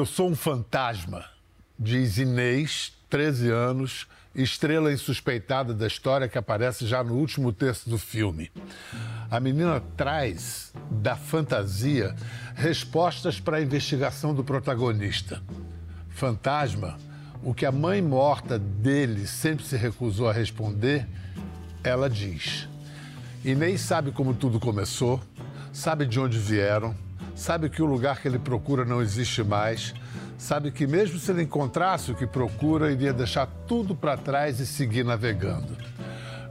Eu sou um fantasma, diz Inês, 13 anos, estrela insuspeitada da história que aparece já no último terço do filme. A menina traz da fantasia respostas para a investigação do protagonista. Fantasma, o que a mãe morta dele sempre se recusou a responder, ela diz. Inês sabe como tudo começou, sabe de onde vieram, sabe que o lugar que ele procura não existe mais sabe que mesmo se ele encontrasse o que procura, iria deixar tudo para trás e seguir navegando.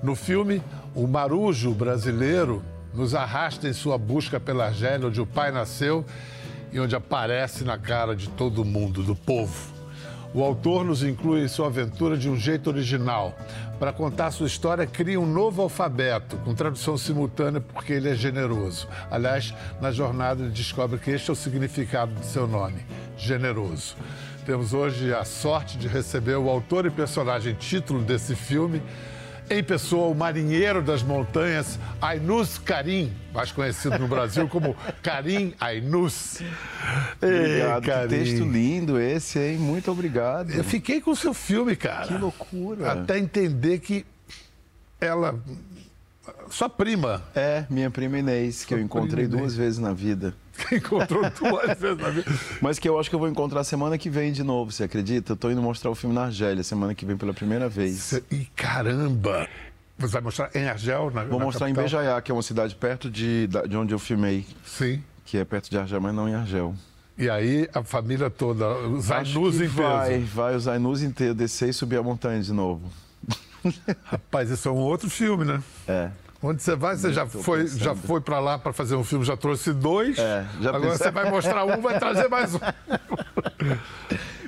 No filme, o marujo brasileiro nos arrasta em sua busca pela Argélia, onde o pai nasceu e onde aparece na cara de todo mundo, do povo. O autor nos inclui em sua aventura de um jeito original. Para contar sua história, cria um novo alfabeto, com tradução simultânea, porque ele é generoso. Aliás, na jornada ele descobre que este é o significado de seu nome: generoso. Temos hoje a sorte de receber o autor e personagem título desse filme, em pessoa, o marinheiro das montanhas, Ainus Karim, mais conhecido no Brasil como Karim Ainus. Obrigado, Ei, que texto lindo esse, hein? Muito obrigado. Eu fiquei com o seu filme, cara. Que loucura. Até entender que ela... Sua prima. É, minha prima Inês, que Sua eu encontrei duas vezes na vida. encontrou duas vezes na vida. Mas que eu acho que eu vou encontrar semana que vem de novo, você acredita? Eu tô indo mostrar o filme na Argélia semana que vem pela primeira vez. E caramba! Você vai mostrar em Argel? Na, vou na mostrar capital? em Bejaiá, que é uma cidade perto de, de onde eu filmei. Sim. Que é perto de Argel, mas não em Argel. E aí a família toda, os Ainus inteiros. Vai, vai os Ainus inteiros descer e subir a montanha de novo. Rapaz, isso é um outro filme, né? É. Onde você vai, você já foi, já foi para lá para fazer um filme, já trouxe dois. É, já Agora pensei... você vai mostrar um, vai trazer mais um.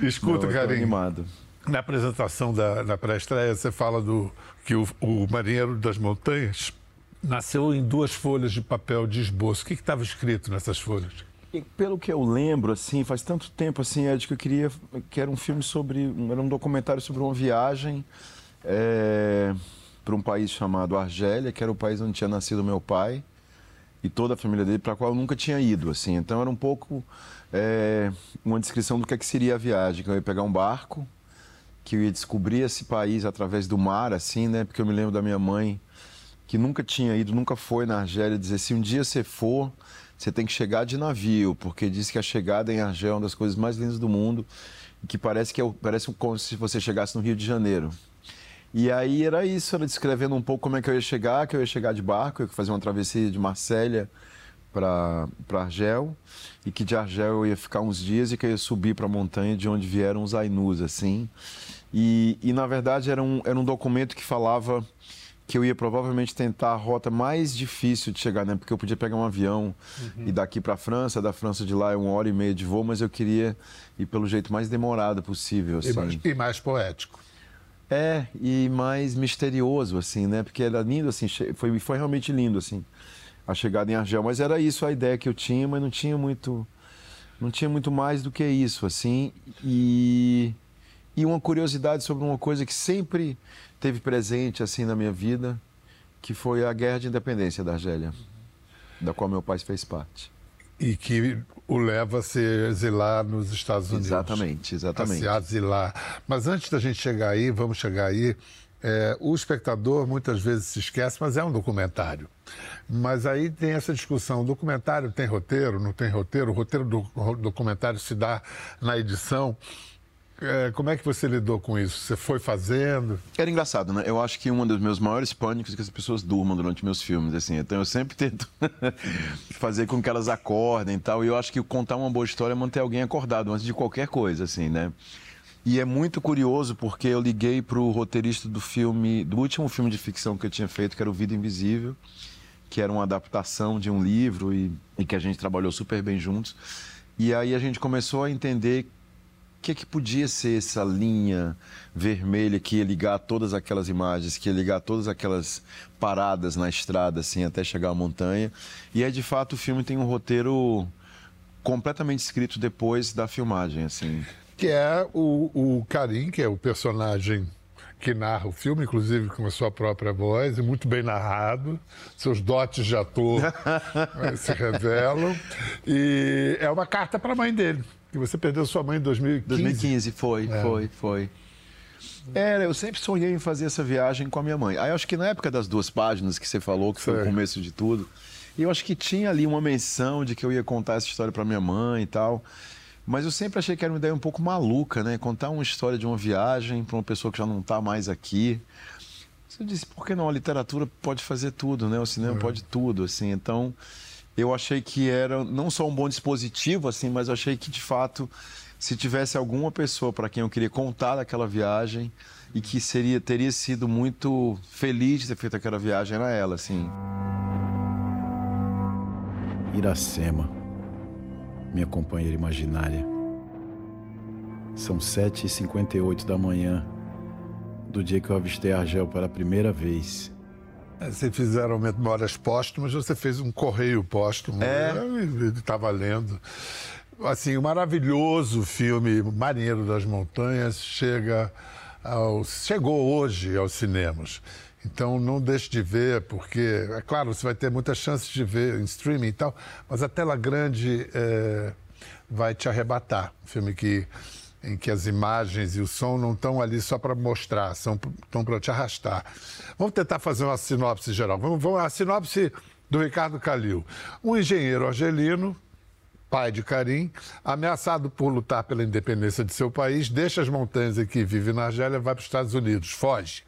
Escuta, Não, Carinho. animado. Na apresentação da, da pré-estreia, você fala do que o, o Marinheiro das Montanhas nasceu em duas folhas de papel de esboço. O que estava escrito nessas folhas? E pelo que eu lembro, assim, faz tanto tempo, assim, Ed, que eu queria que era um filme sobre, era um documentário sobre uma viagem. É para um país chamado Argélia, que era o país onde tinha nascido meu pai e toda a família dele, para qual eu nunca tinha ido. Assim. Então era um pouco é, uma descrição do que, é que seria a viagem, que eu ia pegar um barco, que eu ia descobrir esse país através do mar, assim, né? Porque eu me lembro da minha mãe, que nunca tinha ido, nunca foi na Argélia, dizer, se um dia você for, você tem que chegar de navio, porque diz que a chegada em Argel é uma das coisas mais lindas do mundo, que parece que é, parece como se você chegasse no Rio de Janeiro. E aí era isso, era descrevendo um pouco como é que eu ia chegar, que eu ia chegar de barco, eu ia fazer uma travessia de Marsella para Argel, e que de Argel eu ia ficar uns dias e que eu ia subir para a montanha de onde vieram os Ainus, assim. E, e na verdade era um, era um documento que falava que eu ia provavelmente tentar a rota mais difícil de chegar, né? Porque eu podia pegar um avião uhum. e daqui para a França, da França de lá é uma hora e meia de voo, mas eu queria ir pelo jeito mais demorado possível, assim. E mais, e mais poético. É, e mais misterioso, assim, né? Porque era lindo, assim, foi, foi realmente lindo, assim, a chegada em Argel. Mas era isso a ideia que eu tinha, mas não tinha muito, não tinha muito mais do que isso, assim. E, e uma curiosidade sobre uma coisa que sempre teve presente, assim, na minha vida, que foi a Guerra de Independência da Argélia, da qual meu pai fez parte. E que o leva a se exilar nos Estados Unidos. Exatamente, exatamente. A se asilar. Mas antes da gente chegar aí, vamos chegar aí, é, o espectador muitas vezes se esquece, mas é um documentário. Mas aí tem essa discussão: o documentário tem roteiro, não tem roteiro? O roteiro do documentário se dá na edição. É, como é que você lidou com isso? Você foi fazendo? Era engraçado, né? Eu acho que um dos meus maiores pânicos é que as pessoas durmam durante meus filmes, assim. Então eu sempre tento fazer com que elas acordem e tal. E eu acho que contar uma boa história é manter alguém acordado antes de qualquer coisa, assim, né? E é muito curioso porque eu liguei para o roteirista do filme, do último filme de ficção que eu tinha feito, que era o Vida Invisível, que era uma adaptação de um livro e, e que a gente trabalhou super bem juntos. E aí a gente começou a entender que, é que podia ser essa linha vermelha que ia ligar todas aquelas imagens, que ia ligar todas aquelas paradas na estrada, assim, até chegar à montanha. E é de fato o filme tem um roteiro completamente escrito depois da filmagem, assim. Que é o, o Karim, que é o personagem que narra o filme, inclusive com a sua própria voz, e muito bem narrado. Seus dotes de ator se revelam. E é uma carta para a mãe dele Que você perdeu sua mãe em 2015. 2015, foi, é. foi, foi. Era, eu sempre sonhei em fazer essa viagem com a minha mãe. Aí eu acho que na época das duas páginas que você falou, que foi o começo de tudo, eu acho que tinha ali uma menção de que eu ia contar essa história para minha mãe e tal. Mas eu sempre achei que era uma ideia um pouco maluca, né? Contar uma história de uma viagem para uma pessoa que já não está mais aqui. Você disse, por que não? A literatura pode fazer tudo, né? O cinema é. pode tudo, assim. Então, eu achei que era não só um bom dispositivo, assim, mas eu achei que, de fato, se tivesse alguma pessoa para quem eu queria contar daquela viagem e que seria teria sido muito feliz de ter feito aquela viagem, era ela, assim. Iracema minha companheira imaginária. São 7h58 da manhã do dia que eu avistei Argel pela primeira vez. É, vocês fizeram memórias póstumas, você fez um correio póstumo. É. Estava lendo. Assim, o um maravilhoso filme Marinheiro das Montanhas chega ao, chegou hoje aos cinemas. Então não deixe de ver, porque, é claro, você vai ter muitas chances de ver em streaming e tal, mas a tela grande é, vai te arrebatar. Um filme que, em que as imagens e o som não estão ali só para mostrar, são, estão para te arrastar. Vamos tentar fazer uma sinopse geral. Vamos, vamos a sinopse do Ricardo Calil. Um engenheiro argelino pai de Karim, ameaçado por lutar pela independência de seu país, deixa as montanhas em que vive na Argélia vai para os Estados Unidos, foge.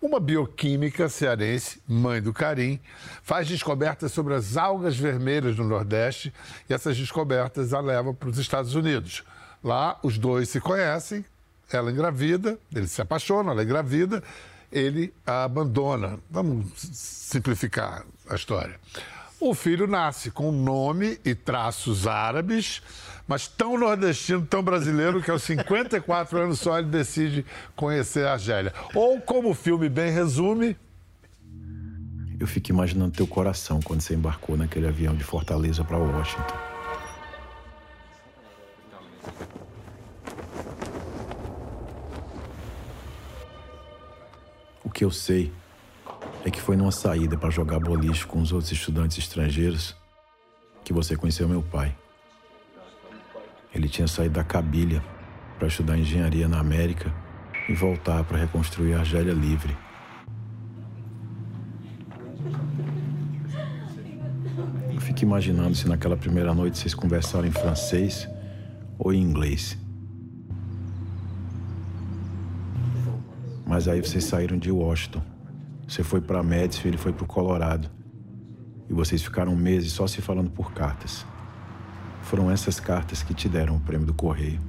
Uma bioquímica cearense, mãe do Karim, faz descobertas sobre as algas vermelhas no Nordeste e essas descobertas a leva para os Estados Unidos. Lá, os dois se conhecem, ela engravida, ele se apaixona, ela engravida, ele a abandona. Vamos simplificar a história. O filho nasce com nome e traços árabes, mas tão nordestino, tão brasileiro, que aos 54 anos só ele decide conhecer a Argélia. Ou, como o filme bem resume. Eu fico imaginando teu coração quando você embarcou naquele avião de Fortaleza para Washington. Que eu sei é que foi numa saída para jogar boliche com os outros estudantes estrangeiros que você conheceu meu pai. Ele tinha saído da Cabilha para estudar engenharia na América e voltar para reconstruir a Argélia livre. Eu fico imaginando se naquela primeira noite vocês conversaram em francês ou em inglês. Mas aí vocês saíram de Washington você foi para Madison, ele foi para o Colorado. E vocês ficaram meses só se falando por cartas. Foram essas cartas que te deram o prêmio do correio.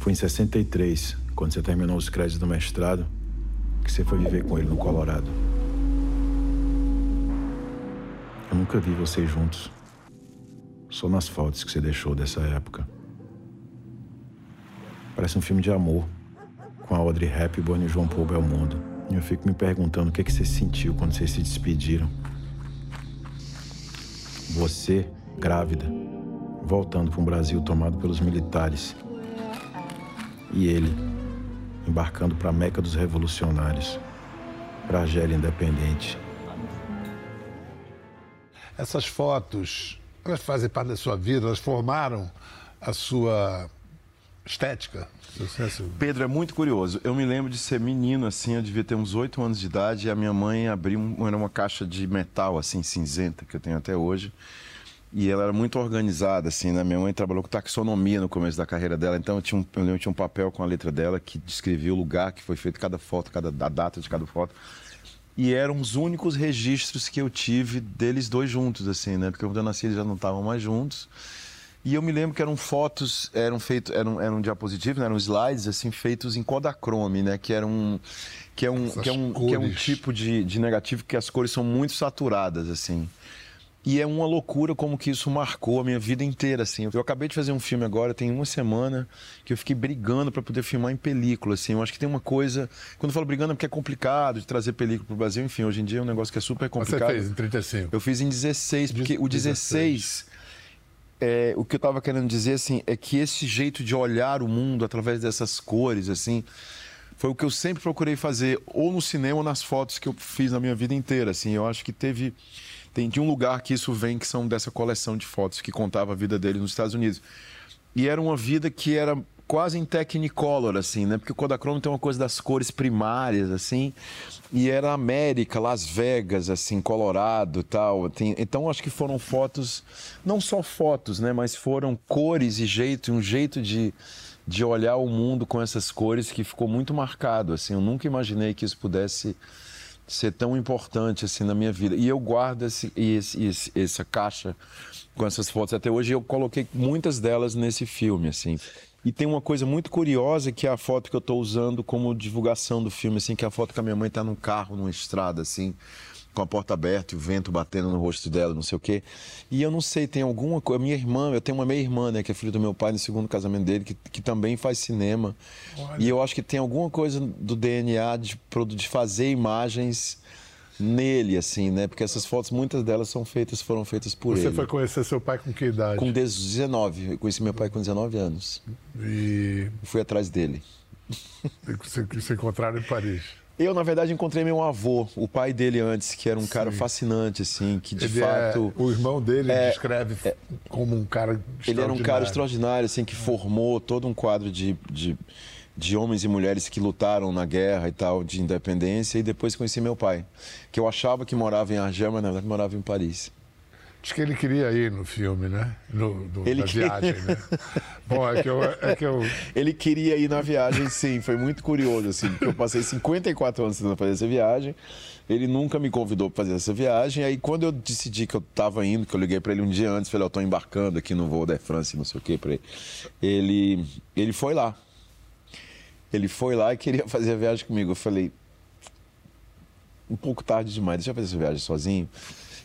Foi em 63, quando você terminou os créditos do mestrado, que você foi viver com ele no Colorado. Eu nunca vi vocês juntos. Só nas fotos que você deixou dessa época. Parece um filme de amor, com a Audrey Hepburn e João Paul Belmondo. Eu fico me perguntando o que, é que você sentiu quando vocês se despediram. Você, grávida, voltando para um Brasil tomado pelos militares. E ele, embarcando para a Meca dos Revolucionários, para a Argélia Independente. Essas fotos, elas fazem parte da sua vida, elas formaram a sua estética? Sucesso. Pedro, é muito curioso. Eu me lembro de ser menino, assim, eu devia ter uns oito anos de idade, e a minha mãe abriu era uma caixa de metal, assim, cinzenta, que eu tenho até hoje. E ela era muito organizada, assim, né? Minha mãe trabalhou com taxonomia no começo da carreira dela, então eu tinha um, eu tinha um papel com a letra dela que descrevia o lugar que foi feito cada foto, cada, a data de cada foto. E eram os únicos registros que eu tive deles dois juntos, assim, né? Porque quando eu nasci eles já não estavam mais juntos. E eu me lembro que eram fotos, eram feitos, eram, eram diapositivos, né? eram slides assim feitos em Kodachrome, né? Que era um que é um que é um, que é um tipo de, de negativo que as cores são muito saturadas assim. E é uma loucura como que isso marcou a minha vida inteira, assim. Eu acabei de fazer um filme agora, tem uma semana, que eu fiquei brigando para poder filmar em película, assim. Eu acho que tem uma coisa... Quando eu falo brigando é porque é complicado de trazer película pro Brasil. Enfim, hoje em dia é um negócio que é super complicado. Você fez em 35? Eu fiz em 16, porque o 16 é, o que eu estava querendo dizer assim é que esse jeito de olhar o mundo através dessas cores assim foi o que eu sempre procurei fazer, ou no cinema ou nas fotos que eu fiz na minha vida inteira. Assim, eu acho que teve. Tem de um lugar que isso vem, que são dessa coleção de fotos que contava a vida dele nos Estados Unidos. E era uma vida que era quase em Technicolor, assim, né? Porque o Kodachrome tem uma coisa das cores primárias, assim, e era América, Las Vegas, assim, Colorado tal. Tem, então, acho que foram fotos, não só fotos, né? Mas foram cores e jeito, um jeito de, de olhar o mundo com essas cores que ficou muito marcado, assim. Eu nunca imaginei que isso pudesse ser tão importante, assim, na minha vida. E eu guardo esse, esse, esse essa caixa com essas fotos até hoje. Eu coloquei muitas delas nesse filme, assim. E tem uma coisa muito curiosa que é a foto que eu estou usando como divulgação do filme, assim, que é a foto que a minha mãe está num carro, numa estrada, assim, com a porta aberta e o vento batendo no rosto dela, não sei o quê. E eu não sei, tem alguma coisa. Minha irmã, eu tenho uma meia-irmã, né, que é filha do meu pai no segundo casamento dele, que, que também faz cinema. Olha. E eu acho que tem alguma coisa do DNA de, de fazer imagens nele, assim, né? Porque essas fotos, muitas delas são feitas, foram feitas por Você ele. Você foi conhecer seu pai com que idade? Com 19. Eu conheci meu pai com 19 anos. E. Fui atrás dele. Você se encontraram em Paris? Eu, na verdade, encontrei meu avô, o pai dele antes, que era um Sim. cara fascinante, assim, que de ele é fato. É, o irmão dele é, descreve é, como um cara Ele era um cara extraordinário, assim, que formou todo um quadro de, de de homens e mulheres que lutaram na guerra e tal, de independência, e depois conheci meu pai, que eu achava que morava em Argel, mas na verdade morava em Paris. Diz que ele queria ir no filme, né? No, no ele na queria... viagem, né? Bom, é que, eu, é que eu... Ele queria ir na viagem, sim. Foi muito curioso, assim, porque eu passei 54 anos tentando fazer essa viagem. Ele nunca me convidou para fazer essa viagem. Aí, quando eu decidi que eu estava indo, que eu liguei para ele um dia antes, falei, eu estou embarcando aqui no voo da France, não sei o quê, para ele. ele. Ele foi lá. Ele foi lá e queria fazer a viagem comigo. Eu falei, um pouco tarde demais, deixa eu fazer essa viagem sozinho.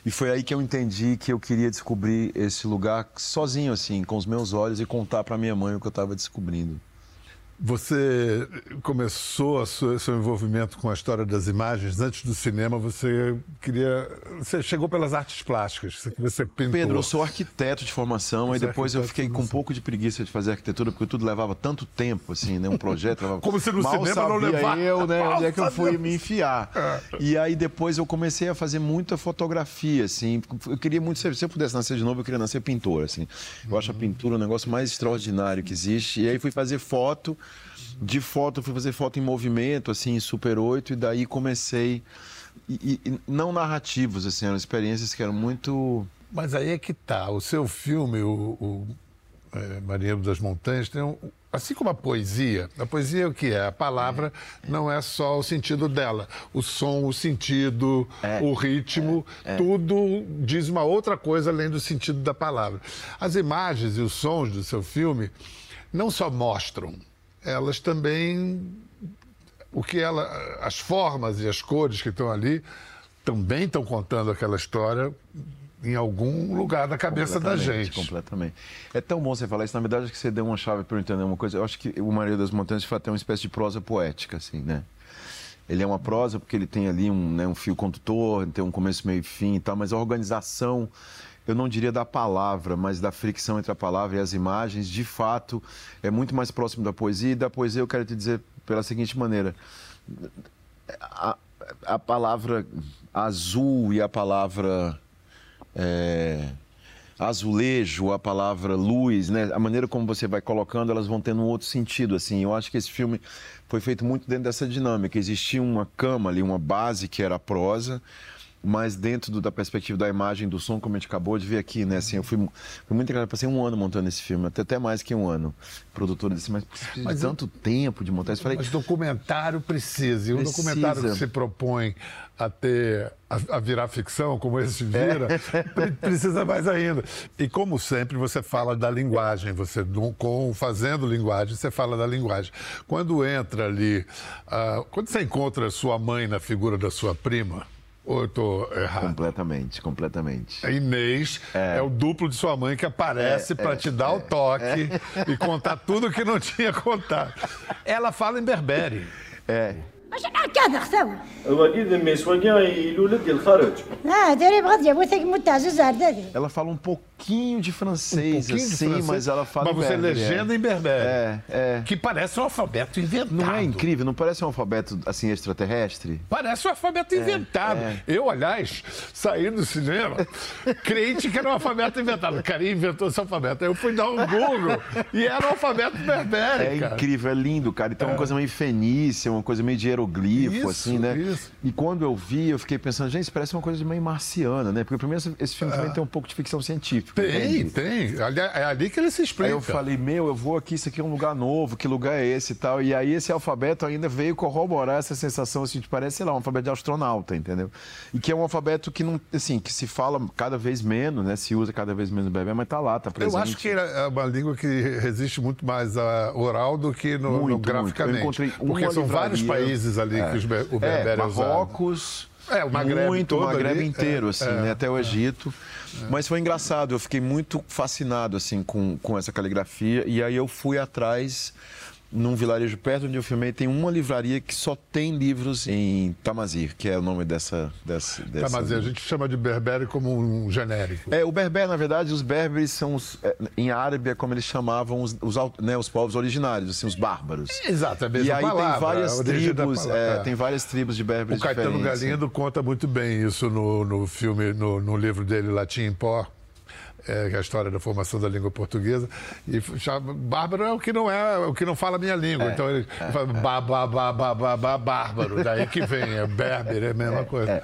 E foi aí que eu entendi que eu queria descobrir esse lugar sozinho, assim, com os meus olhos e contar para minha mãe o que eu estava descobrindo. Você começou sua, seu envolvimento com a história das imagens antes do cinema. Você queria, você chegou pelas artes plásticas. Você pintou. Pedro, eu sou arquiteto de formação e depois eu fiquei com um pouco de preguiça de fazer arquitetura porque tudo levava tanto tempo, assim, né? Um projeto levava. Como se no Mal cinema não levava. eu, né? Onde é que eu fui me enfiar? É. E aí depois eu comecei a fazer muita fotografia, assim. Eu queria muito ser, se eu pudesse nascer de novo, eu queria nascer pintor, assim. Eu acho a pintura um negócio mais extraordinário que existe. E aí fui fazer foto de foto, fui fazer foto em movimento, assim, em Super 8, e daí comecei. E, e, não narrativos, assim, eram experiências que eram muito. Mas aí é que tá. O seu filme, o, o é, Marinheiro das Montanhas, tem um, assim como a poesia, a poesia é o que é? A palavra não é só o sentido dela. O som, o sentido, é, o ritmo, é, é. tudo diz uma outra coisa além do sentido da palavra. As imagens e os sons do seu filme não só mostram elas também o que ela, as formas e as cores que estão ali também estão contando aquela história em algum lugar da cabeça da gente. Completamente. É tão bom você falar isso. Na verdade, acho que você deu uma chave para eu entender uma coisa. Eu acho que o Maria das Montanhas, de fato, é uma espécie de prosa poética, assim, né? Ele é uma prosa porque ele tem ali um, né, um fio condutor, tem um começo, meio e fim e tal, mas a organização eu não diria da palavra, mas da fricção entre a palavra e as imagens, de fato, é muito mais próximo da poesia. E da poesia eu quero te dizer pela seguinte maneira: a, a palavra azul e a palavra. É, azulejo, a palavra luz, né? A maneira como você vai colocando, elas vão tendo um outro sentido, assim. Eu acho que esse filme foi feito muito dentro dessa dinâmica. Existia uma cama ali, uma base que era a prosa, mas dentro do, da perspectiva da imagem, do som, como a gente acabou de ver aqui, né? Assim, eu fui, fui muito engraçado, passei um ano montando esse filme, até, até mais que um ano. Produtor disse, mas precisa mas de tanto eu... tempo de montar isso. Falei, mas documentário precisa, e um documentário que se propõe a ter, a, a virar ficção, como esse vira, é. precisa mais ainda. E como sempre, você fala da linguagem, você com fazendo linguagem, você fala da linguagem. Quando entra ali, uh, quando você encontra sua mãe na figura da sua prima, ou eu estou errado? Completamente, completamente. A Inês é, é o duplo de sua mãe que aparece é, para é, te dar o é. toque e contar tudo que não tinha contado. Ela fala em berbere. É. Ela fala um pouco pouquinho de francês, um pouquinho assim, de francês, mas ela fala Mas você berbere, legenda é. em berbere. É, é. Que parece um alfabeto inventado. Não é incrível? Não parece um alfabeto, assim, extraterrestre? Parece um alfabeto inventado. é. Eu, aliás, saí do cinema crente que era um alfabeto inventado. O carinha inventou esse alfabeto. Aí eu fui dar um Google e era um alfabeto berbere, É cara. incrível, é lindo, cara. Então é uma coisa meio fenícia, uma coisa meio de hieroglifo, Isso, assim, né? isso. E quando eu vi, eu fiquei pensando, gente, isso parece uma coisa meio marciana, né? Porque primeiro esse- esse filme também tem um pouco de ficção científica. Tem, entende? tem. Ali- É ali que ele se explica. Aí eu falei, meu, eu vou aqui, isso aqui é um lugar novo, que lugar é esse e tal? E aí esse alfabeto ainda veio corroborar essa sensação, assim, de parece, sei lá, um alfabeto de astronauta, entendeu? E que é um alfabeto que não, assim, que se fala cada vez menos, né? Se usa cada vez menos no bebê, mas tá lá, tá presente. Eu acho que é uma língua que resiste muito mais a oral do que no, no Muito, muito. graficamente. Eu encontrei porque são vários livraria- países ali que os o É, berbere é usado. Marrocos, É, o Magrebe muito, o ali, inteiro, é, assim, é, né? Até o Egito. Mas foi engraçado, eu fiquei muito fascinado, assim, com, com essa caligrafia. E aí eu fui atrás, num vilarejo perto onde eu filmei, tem uma livraria que só tem livros em Tamazir, que é o nome dessa... dessa, dessa... mas a gente chama de berbere como um genérico. É, o berber, na verdade, os berberes são os, é, em árabe é como eles chamavam os, os, né, os povos originários, assim, os bárbaros. Exato, é a mesma E aí palavra, tem várias tribos, é, é. tem várias tribos de berberes O Caetano. Galindo conta muito bem isso no, no filme, no, no livro dele, Latim em Pó, é, que é a história da formação da língua portuguesa. E chama, bárbaro é o que não é, o que não fala a minha língua. É, então ele fala ba, ba, ba, ba, ba, ba, bárbaro. Daí que vem, é berber, é a mesma coisa.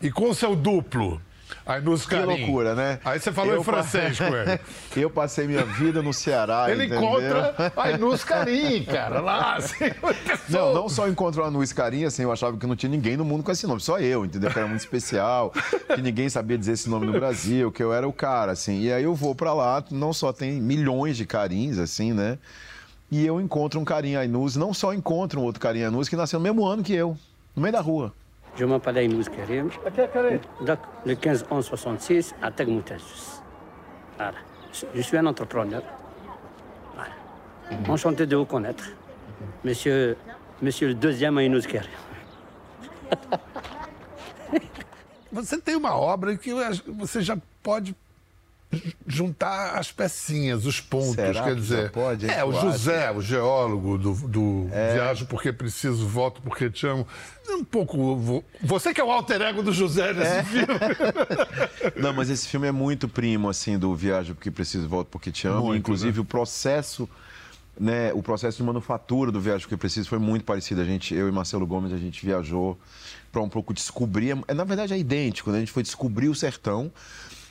E com o seu duplo, Ainus Que Carim. loucura, né? Aí você falou Eu em francês pa- com ele. Eu passei minha vida no Ceará, Ele entendeu? encontra Ainus Carim, cara, lá. Assim, Não, não só encontrou a Nuis Carinha, assim, eu achava que não tinha ninguém no mundo com esse nome, só eu, entendeu? Que era muito especial, que ninguém sabia dizer esse nome no Brasil, que eu era o cara, assim. E aí eu vou pra lá, não só tem milhões de carins, assim, né? E eu encontro um carinha Ainus, não só encontro um outro carinha Ainus que nasceu no mesmo ano que eu, no meio da rua. Je m'appelle Aïnouz Karim. Donc, le 15 11 66 à Tegmoutajus. Voilà. Je suis un entrepreneur. Voilà. Enchanté de vous connaître. Monsieur, monsieur le deuxième Aïnouz Karim. Você tem uma obra que você já pode juntar as pecinhas, os pontos, Será quer que dizer. já pode, é, o José, o geólogo do, do Viajo Porque Preciso, Volto Porque Te Amo. É Um pouco. vo- Você que é o alter ego do José nesse É. filme. Não, mas esse filme é muito primo, assim, do Viagem Porque Preciso, Volto Porque Te Amo. Muito, Inclusive, né? o processo, né, o processo de manufatura do Viagem Porque Preciso foi muito parecido. A gente, eu e Marcelo Gomes, a gente viajou para um pouco descobrir... é, Na verdade, é idêntico, né? A gente foi descobrir o sertão,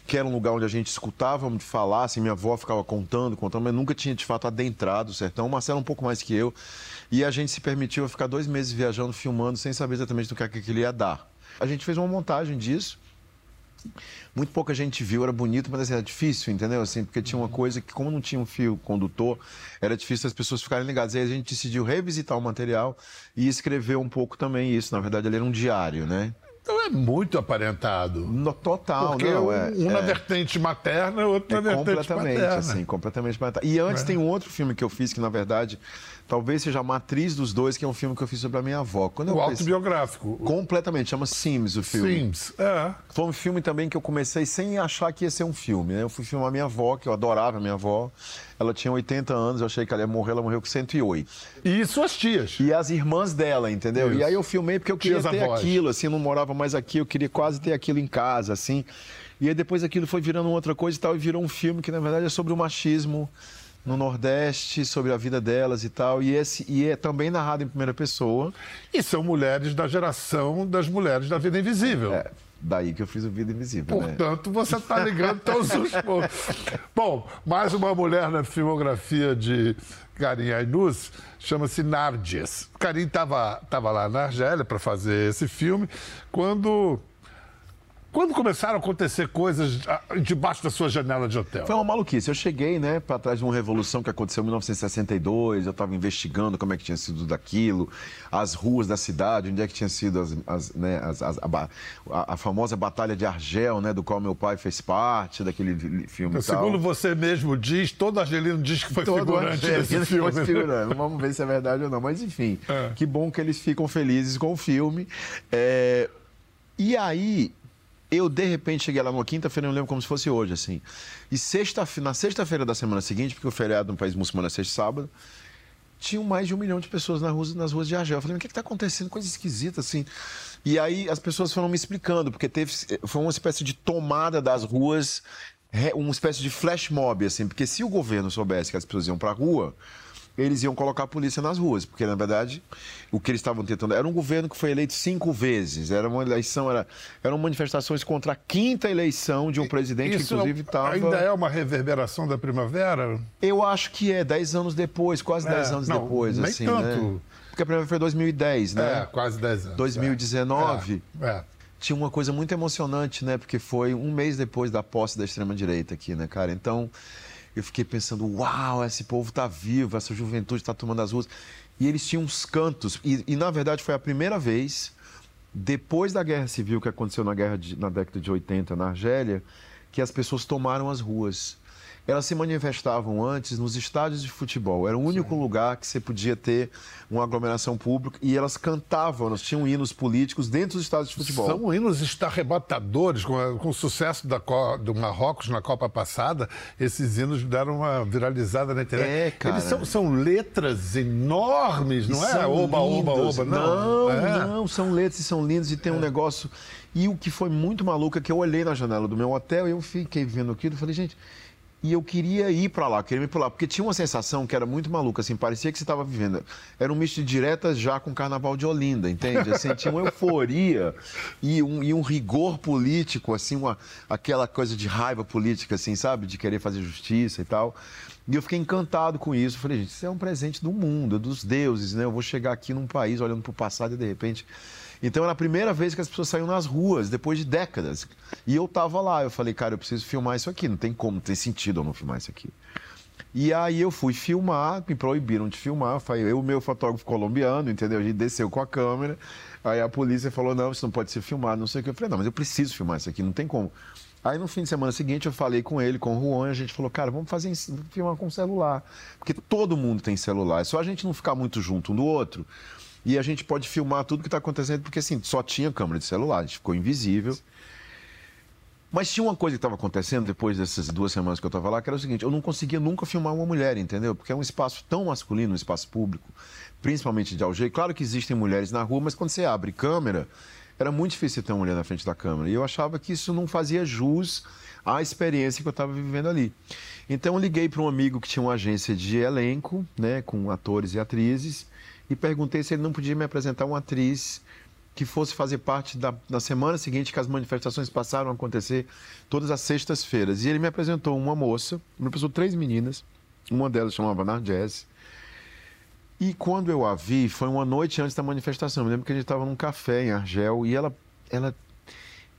que era um lugar onde a gente escutava de falar, assim, minha avó ficava contando, contando, mas nunca tinha, de fato, adentrado o sertão. O Marcelo um pouco mais que eu. E a gente se permitiu ficar dois meses viajando, filmando, sem saber exatamente do que aquilo ia dar. A gente fez uma montagem disso, muito pouca gente viu, era bonito, mas assim, era difícil, entendeu? Assim, porque tinha uma coisa que, como não tinha um fio condutor, era difícil as pessoas ficarem ligadas. Aí a gente decidiu revisitar o material e escrever um pouco também isso. Na verdade, ele era um diário, né? Então é muito aparentado. No, total, Porque não, um, é, um na é. vertente materna, outro É na vertente completamente, paterna. assim, completamente materna. E antes tem um outro filme que eu fiz que, na verdade, talvez seja a matriz dos dois, que é um filme que eu fiz sobre a minha avó. Quando eu O autobiográfico. Completamente, chama Sims o filme. Sims. É. Foi um filme também que eu comecei sem achar que ia ser um filme. Né? Eu fui filmar minha avó, que eu adorava a minha avó. Ela tinha 80 anos, eu achei que ela ia morrer, ela morreu com 108. E suas tias. E as irmãs dela, entendeu? Isso. E aí eu filmei porque eu queria Tias ter avós. aquilo, assim, não morava mais aqui, eu queria quase ter aquilo em casa, assim. E aí depois aquilo foi virando outra coisa e tal, e virou um filme que na verdade é sobre o machismo no Nordeste, sobre a vida delas e tal. E, esse, e é também narrado em primeira pessoa. E são mulheres da geração das mulheres da vida invisível. É, daí que eu fiz o Vida Invisível, né? Portanto, você está ligando todos os pontos. Bom, mais uma mulher na filmografia de Karim Ainus, chama-se Narges. Karim estava tava lá na Argélia para fazer esse filme, quando, quando começaram a acontecer coisas ah, debaixo da sua janela de hotel. Foi uma maluquice. Eu cheguei, né, para trás de uma revolução que aconteceu em 1962. Eu estava investigando como é que tinha sido daquilo, as ruas da cidade, onde é que tinha sido as, as, né, as- a, a- a famosa Batalha de Argel, né, do qual meu pai fez parte, daquele filme e tal. Segundo você mesmo diz, todo argelino diz que foi Todo figurante desse foi filme. né? figurante. Vamos ver se é verdade ou não. Mas, enfim, que bom que eles ficam felizes com o filme. É, E aí, Eu, de repente, cheguei lá numa quinta-feira, eu lembro como se fosse hoje, assim. E sexta, na sexta-feira da semana seguinte, porque o feriado no país muçulmano é sexta e sábado, tinham mais de um milhão de pessoas nas ruas, nas ruas de Argel. Eu falei, o que está acontecendo? Coisa esquisita, assim. E aí as pessoas foram me explicando, porque teve, foi uma espécie de tomada das ruas, uma espécie de flash mob, assim. Porque se o governo soubesse que as pessoas iam para a rua eles iam colocar a polícia nas ruas, porque na verdade o que eles estavam tentando era um governo que foi eleito cinco vezes, era uma eleição, era, eram manifestações contra a quinta eleição de um presidente Isso que inclusive estava. Ainda é uma reverberação da primavera? Eu acho que é, dez anos depois, quase é, dez anos não, depois, nem assim. Tanto. Né? Porque a primeira foi 2010, né? É, quase dez anos. 2019. É. é. Tinha uma coisa muito emocionante, né? Porque foi um mês depois da posse da extrema-direita aqui, né, cara? Então, eu fiquei pensando, uau, esse povo está vivo, essa juventude está tomando as ruas. E eles tinham uns cantos, e, e, na verdade foi a primeira vez, depois da guerra civil que aconteceu na, guerra de, na década de 80 na Argélia, que as pessoas tomaram as ruas elas se manifestavam antes nos estádios de futebol. Era o único Sim. lugar que você podia ter uma aglomeração pública e elas cantavam, elas tinham hinos políticos dentro dos estádios de futebol. São hinos estarrebatadores, com, com o sucesso da, do Marrocos na Copa passada, esses hinos deram uma viralizada na internet. É, cara. Eles são, são letras enormes, não é? Oba, oba, oba, não. Não, é. não, são letras e são lindas e tem um é. negócio. E o que foi muito maluco é que eu olhei na janela do meu hotel e eu fiquei vendo aquilo e falei, gente, e eu queria ir para lá, queria ir para lá, porque tinha uma sensação que era muito maluca, assim, parecia que você estava vivendo. Era um misto de diretas já com o Carnaval de Olinda, entende? Assim, tinha uma euforia e um, e um rigor político, assim, uma, aquela coisa de raiva política, assim, sabe? De querer fazer justiça e tal. E eu fiquei encantado com isso. Falei, gente, isso é um presente do mundo, dos deuses, né? Eu vou chegar aqui num país olhando para o passado e de repente então era a primeira vez que as pessoas saíam nas ruas, depois de décadas. E eu tava lá, eu falei, cara, eu preciso filmar isso aqui, não tem como, não tem sentido eu não filmar isso aqui. E aí eu fui filmar, me proibiram de filmar, eu, o meu fotógrafo colombiano, entendeu? A gente desceu com a câmera, aí a polícia falou, não, isso não pode ser filmado, não sei o que. Eu falei, não, mas eu preciso filmar isso aqui, não tem como. Aí no fim de semana seguinte eu falei com ele, com o Juan, a gente falou, cara, vamos fazer filmar com celular. Porque todo mundo tem celular, é só a gente não ficar muito junto um do outro e a gente pode filmar tudo que está acontecendo, porque assim, só tinha câmera de celular, a gente ficou invisível. Mas tinha uma coisa que estava acontecendo depois dessas duas semanas que eu estava lá, que era o seguinte: eu não conseguia nunca filmar uma mulher, entendeu? Porque é um espaço tão masculino, um espaço público, principalmente de Alger. Claro que existem mulheres na rua, mas quando você abre câmera, era muito difícil ter uma mulher na frente da câmera. E eu achava que isso não fazia jus à experiência que eu estava vivendo ali. Então eu liguei para um amigo que tinha uma agência de elenco, né, com atores e atrizes e perguntei se ele não podia me apresentar uma atriz que fosse fazer parte da na semana seguinte que as manifestações passaram a acontecer todas as sextas-feiras. E ele me apresentou uma moça, me apresentou três meninas, uma delas chamava Narjess. E quando eu a vi, foi uma noite antes da manifestação. Eu lembro que a gente estava num café em Argel e ela, ela,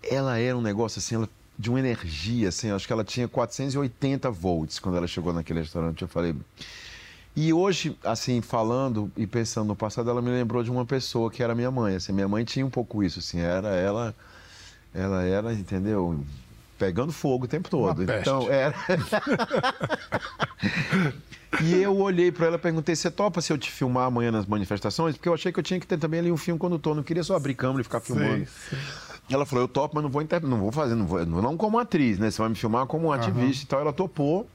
ela era um negócio assim, ela, de uma energia, assim, acho que ela tinha 480 volts quando ela chegou naquele restaurante. Eu falei, e hoje, assim, falando e pensando no passado, ela me lembrou de uma pessoa que era minha mãe. Assim, minha mãe tinha um pouco isso, assim, era ela, ela era, entendeu? Pegando fogo o tempo todo. Uma então, era. e eu olhei para ela e perguntei: você topa se eu te filmar amanhã nas manifestações? Porque eu achei que eu tinha que ter também ali um filme condutor, não queria só abrir câmera e ficar filmando. Sim, sim. Ela falou: eu topo, mas não vou, inter... não vou fazer, não, vou... não como atriz, né? Você vai me filmar como ativista uhum. e tal. Ela topou.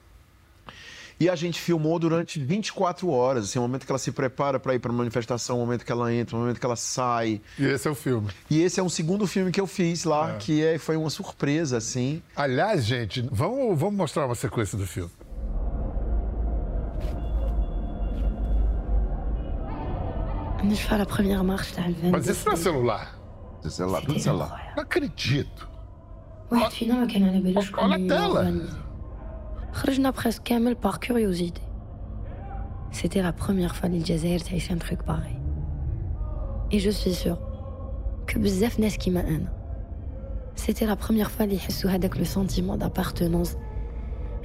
E a gente filmou durante 24 horas, assim, o momento que ela se prepara para ir para a manifestação, o momento que ela entra, o momento que ela sai. E esse é o filme. E esse é um segundo filme que eu fiz lá, é. que é, foi uma surpresa, assim. Aliás, gente, vamos, vamos mostrar uma sequência do filme. Mas isso não é celular. É celular, tudo celular. Não acredito. Olha, olha a tela. خرجنا presque كامل par curiosité. C'était la première fois l'Algérie تعيش un truc pareil. Et je suis sûre que بزاف ناس كيما أنا. C'était la première fois اللي يحسوا هذاك le sentiment d'appartenance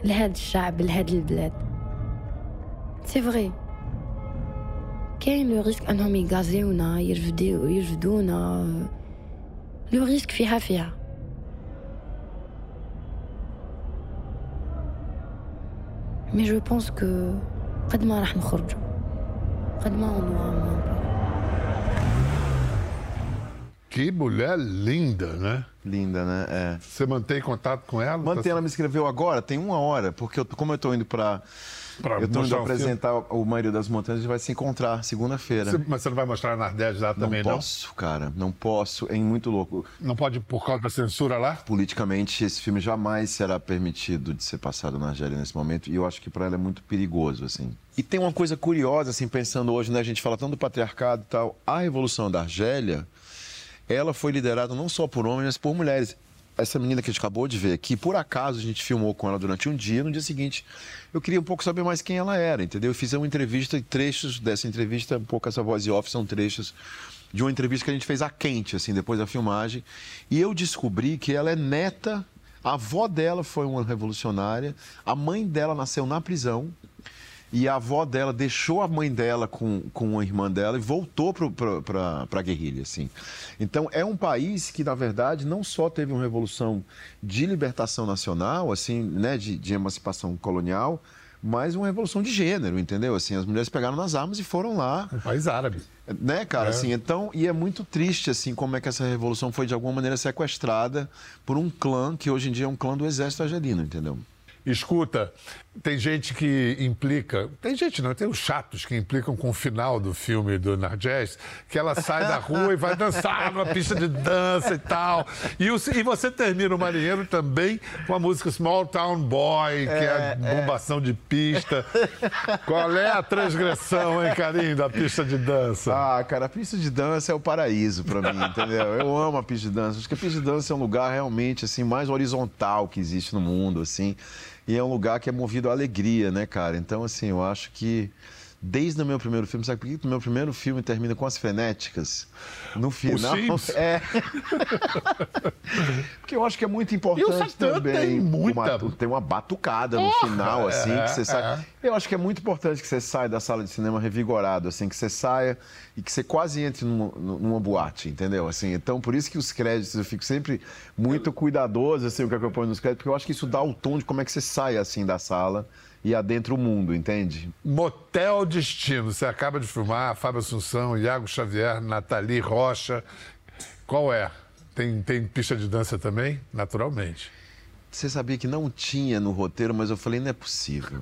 لهاد الشعب لهاد البلاد. C'est vrai. كاين لو ريسك انهم يغازيونا يرفدو يرفدونا لو ريسك فيها فيها Mais je pense que, on aura moins peur. Que mulher linda, né? Linda, né? É. Você mantém contato com ela? Mantém, ela me escreveu agora, tem uma hora, porque eu, como eu tô indo para Pra eu tô indo apresentar o Maria das Montanhas, a gente vai se encontrar segunda-feira. Mas você não vai mostrar na Ardèche lá Não também, não? posso, cara, não posso. É muito louco. Não pode por causa da censura lá? Politicamente, esse filme jamais será permitido de ser passado na Argélia nesse momento, e eu acho que para ela é muito perigoso, assim. E tem uma coisa curiosa, assim, pensando hoje, né? A gente fala tanto do patriarcado e tal. A Revolução da Argélia, ela foi liderada não só por homens, mas por mulheres. Essa menina que a gente acabou de ver aqui, por acaso a gente filmou com ela durante um dia, no dia seguinte eu queria um pouco saber mais quem ela era, entendeu? Eu fiz uma entrevista e trechos dessa entrevista, um pouco essa voz e off, são trechos de uma entrevista que a gente fez a quente, assim, depois da filmagem. E eu descobri que ela é neta, a avó dela foi uma revolucionária, a mãe dela nasceu na prisão, e a avó dela deixou a mãe dela com, com a irmã dela e voltou para a guerrilha, assim. Então, é um país que, na verdade, não só teve uma revolução de libertação nacional, assim, né, de, de emancipação colonial, mas uma revolução de gênero, entendeu? Assim, as mulheres pegaram nas armas e foram lá, Um país árabe. né, cara? É. Assim, então, e é muito triste, assim, como é que essa revolução foi, de alguma maneira, sequestrada por um clã que hoje em dia é um clã do exército argelino, entendeu? Escuta, tem gente que implica. Tem gente não, tem os chatos que implicam com o final do filme do Nargés, que ela sai da rua e vai dançar numa pista de dança e tal. E, o- e você termina o marinheiro também com a música Small Town Boy, que é, bombação de pista. Qual é a transgressão, hein, Carinho, da pista de dança? Ah, cara, a pista de dança é o paraíso pra mim, entendeu? Eu amo a pista de dança. Acho que a pista de dança é um lugar realmente assim mais horizontal que existe no mundo, assim. E é um lugar que é movido à alegria, né, cara? Então, assim, eu acho que desde o meu primeiro filme, sabe por que o meu primeiro filme termina com as frenéticas? No final. É. Porque eu acho que é muito importante também. tem muita- Uma, tem uma batucada no Porra, final, assim, é, que você sai. é. Eu acho que é muito importante que você saia da sala de cinema revigorado, assim, que você saia e que você quase entre numa, numa boate, entendeu? Assim, então, por isso que os créditos eu fico sempre muito cuidadoso, assim, o que eu ponho nos créditos, porque eu acho que isso dá o tom de como é que você sai, assim, da sala e adentra o mundo, entende? Motel Destino. Você acaba de filmar, Fábio Assunção, Iago Xavier, Nathalie Rocha. Qual é? Tem, tem pista de dança também? Naturalmente. Você sabia que não tinha no roteiro, mas eu falei, não é possível.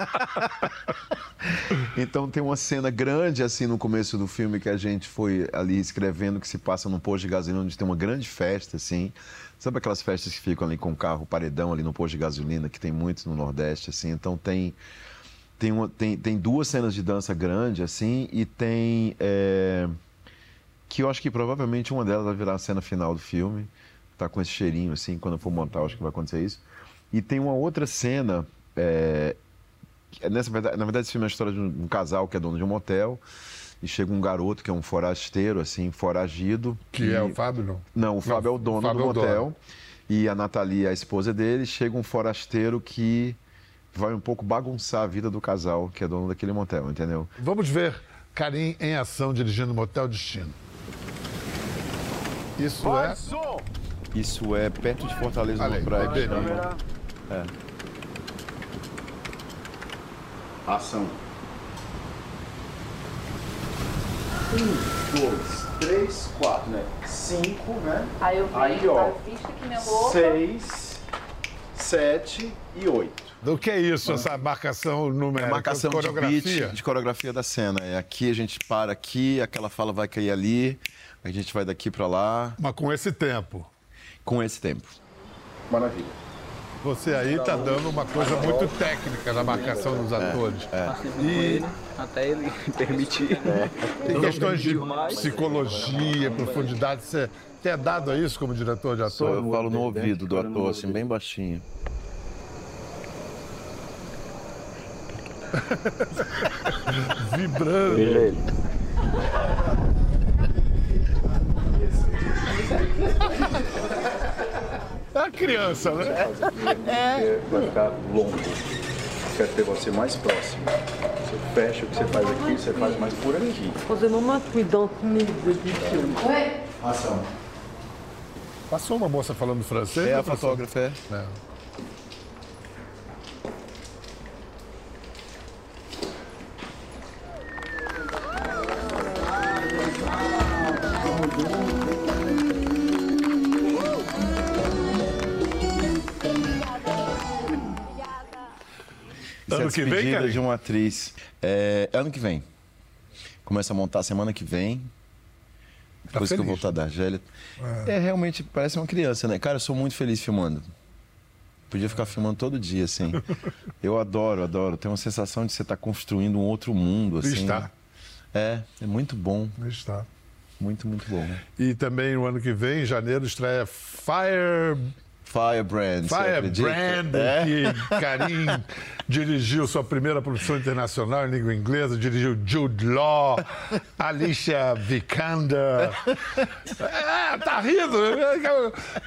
então tem uma cena grande assim no começo do filme que a gente foi ali escrevendo que se passa num posto de gasolina onde tem uma grande festa assim. Sabe aquelas festas que ficam ali com o carro paredão ali no posto de gasolina que tem muitos no Nordeste assim. Então tem tem, uma, tem, tem duas cenas de dança grande assim e tem é, que eu acho que provavelmente uma delas vai virar a cena final do filme. Tá com esse cheirinho assim, quando eu for montar, eu acho que vai acontecer isso. E tem uma outra cena. é, que- nessa na verdade, esse filme é a história de um, um casal que é dono de um motel. E chega um garoto que é um forasteiro, assim, foragido. Que e- é o Fábio, não? Não, o Fábio é o dono do é o dono. motel. E a Nathalie é a esposa dele. Chega um forasteiro que vai um pouco bagunçar a vida do casal que é dono daquele motel, entendeu? Vamos ver Karim em ação dirigindo Motel Destino. Isso é. Isso é perto de Fortaleza, no praia. É. Ação. Um, dois, três, quatro, né? Cinco, né? Aí eu vi Aí, ó, a ficha que minha roupa. Seis, sete e oito. Do que é isso, essa marcação É numérica? marcação de coreografia? beat, de coreografia da cena. É aqui a gente para aqui, aquela fala vai cair ali, a gente vai daqui pra lá, Mas com esse tempo. com esse tempo. Maravilha. Você aí tá dando uma coisa muito técnica na marcação dos atores. E Até ele permitir. tem questões de psicologia, profundidade. Você tem dado a isso como diretor de ator? Eu falo no ouvido do ator, assim, bem baixinho. Vibrando. Veja ele. É uma criança, né? Porque vai ficar longo. Quero ter você mais próximo. Você fecha o que você faz aqui, você faz mais por aqui. Posez-moi un truc dans le film. Ação. Passou uma moça falando francês? É a passou? fotógrafa, é. É. Ano que vem, Karen? de uma atriz. É, ano que vem. Começa a montar semana que vem. Depois que eu Tá voltar da Argélia. É. realmente, parece uma criança, né? Cara, eu sou muito feliz filmando. Podia ficar filmando todo dia, assim. Eu adoro, adoro. Tem uma sensação de você estar construindo um outro mundo, assim. Está. É, é muito bom. Está. Muito, muito bom. E também no ano que vem, em janeiro, estreia Fire Firebrand. Firebrand, É. que Karim dirigiu sua primeira produção internacional em língua inglesa, dirigiu Jude Law, Alicia Vikander. É, tá rindo?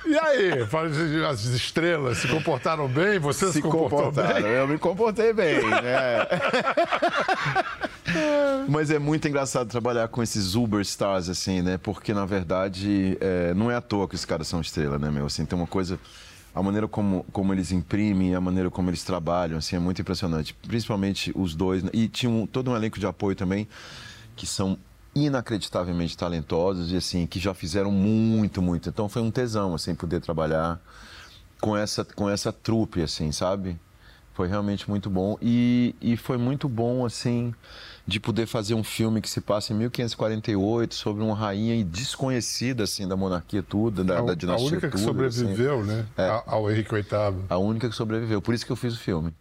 E aí? As estrelas se comportaram bem? Você se, se comportou comportaram. bem? Eu me comportei bem, né? Mas é muito engraçado trabalhar com esses Uber stars, assim, né? Porque, na verdade, é, não é à toa que os caras são estrela, né, meu? Assim, tem uma coisa... A maneira como, como eles imprimem, a maneira como eles trabalham, assim, é muito impressionante. Principalmente os dois. né? E tinha um- todo um elenco de apoio também, que são inacreditavelmente talentosos e, assim, que já fizeram muito, muito. Então, foi um tesão, assim, poder trabalhar com essa, com essa trupe, assim, sabe? Foi realmente muito bom. E, e foi muito bom, assim, de poder fazer um filme que se passa em 1548 sobre uma rainha desconhecida, assim, da monarquia tudo, da, A, da a dinastia única que Tudor, assim. sobreviveu, né? É. a- Ao Henrique VIII. A única que sobreviveu. Por isso que eu fiz o filme.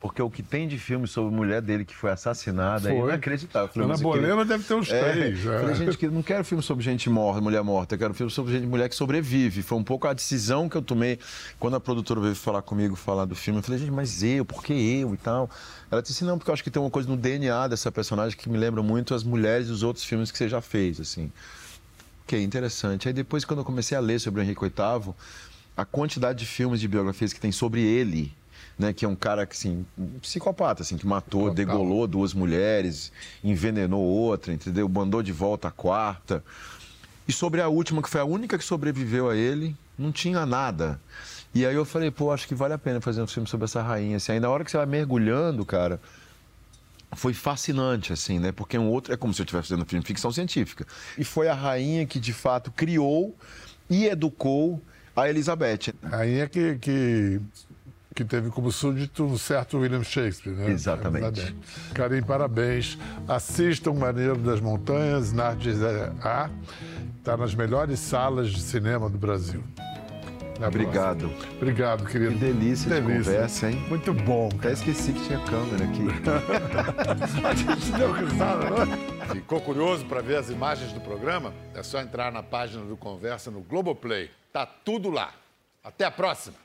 Porque o que tem de filme sobre a mulher dele que foi assassinada é Foi. inacreditável. Eu falei, Ana Bolena deve ter uns É, três. eu é. Falei, gente, que não quero filme sobre gente morta, mulher morta, eu quero filme sobre gente, mulher que sobrevive. Foi um pouco a decisão que eu tomei quando a produtora veio falar comigo, falar do filme. Eu falei, gente, mas eu, por que eu e tal? Ela disse, não, porque eu acho que tem uma coisa no DNA dessa personagem que me lembra muito as mulheres dos outros filmes que você já fez, assim. Que é interessante. Aí depois, quando eu comecei a ler sobre o Henrique VIII, a quantidade de filmes de biografias que tem sobre ele, né, que é um cara que, assim, um psicopata, assim, que matou, Total. degolou duas mulheres, envenenou outra, entendeu? Mandou de volta a quarta. E sobre a última, que foi a única que sobreviveu a ele, não tinha nada. E aí eu falei, pô, acho que vale a pena fazer um filme sobre essa rainha. Assim, aí na hora que você vai mergulhando, cara, foi fascinante, assim, né? Porque um outro é como se eu estivesse fazendo um filme de ficção científica. E foi a rainha que, de fato, criou e educou a Elizabeth. Rainha que, que, que teve como súdito um certo William Shakespeare, né? Exatamente. Karim, parabéns. Assistam Maneiro das Montanhas, Nardes A. Está nas melhores salas de cinema do Brasil. Até a Obrigado. próxima. Obrigado, querido. Que delícia, de conversa, hein? Muito bom. Até esqueci que tinha câmera aqui. A gente deu risada, não? Ficou curioso para ver as imagens do programa? É só entrar na página do Conversa no Globoplay. Tá tudo lá. Até a próxima.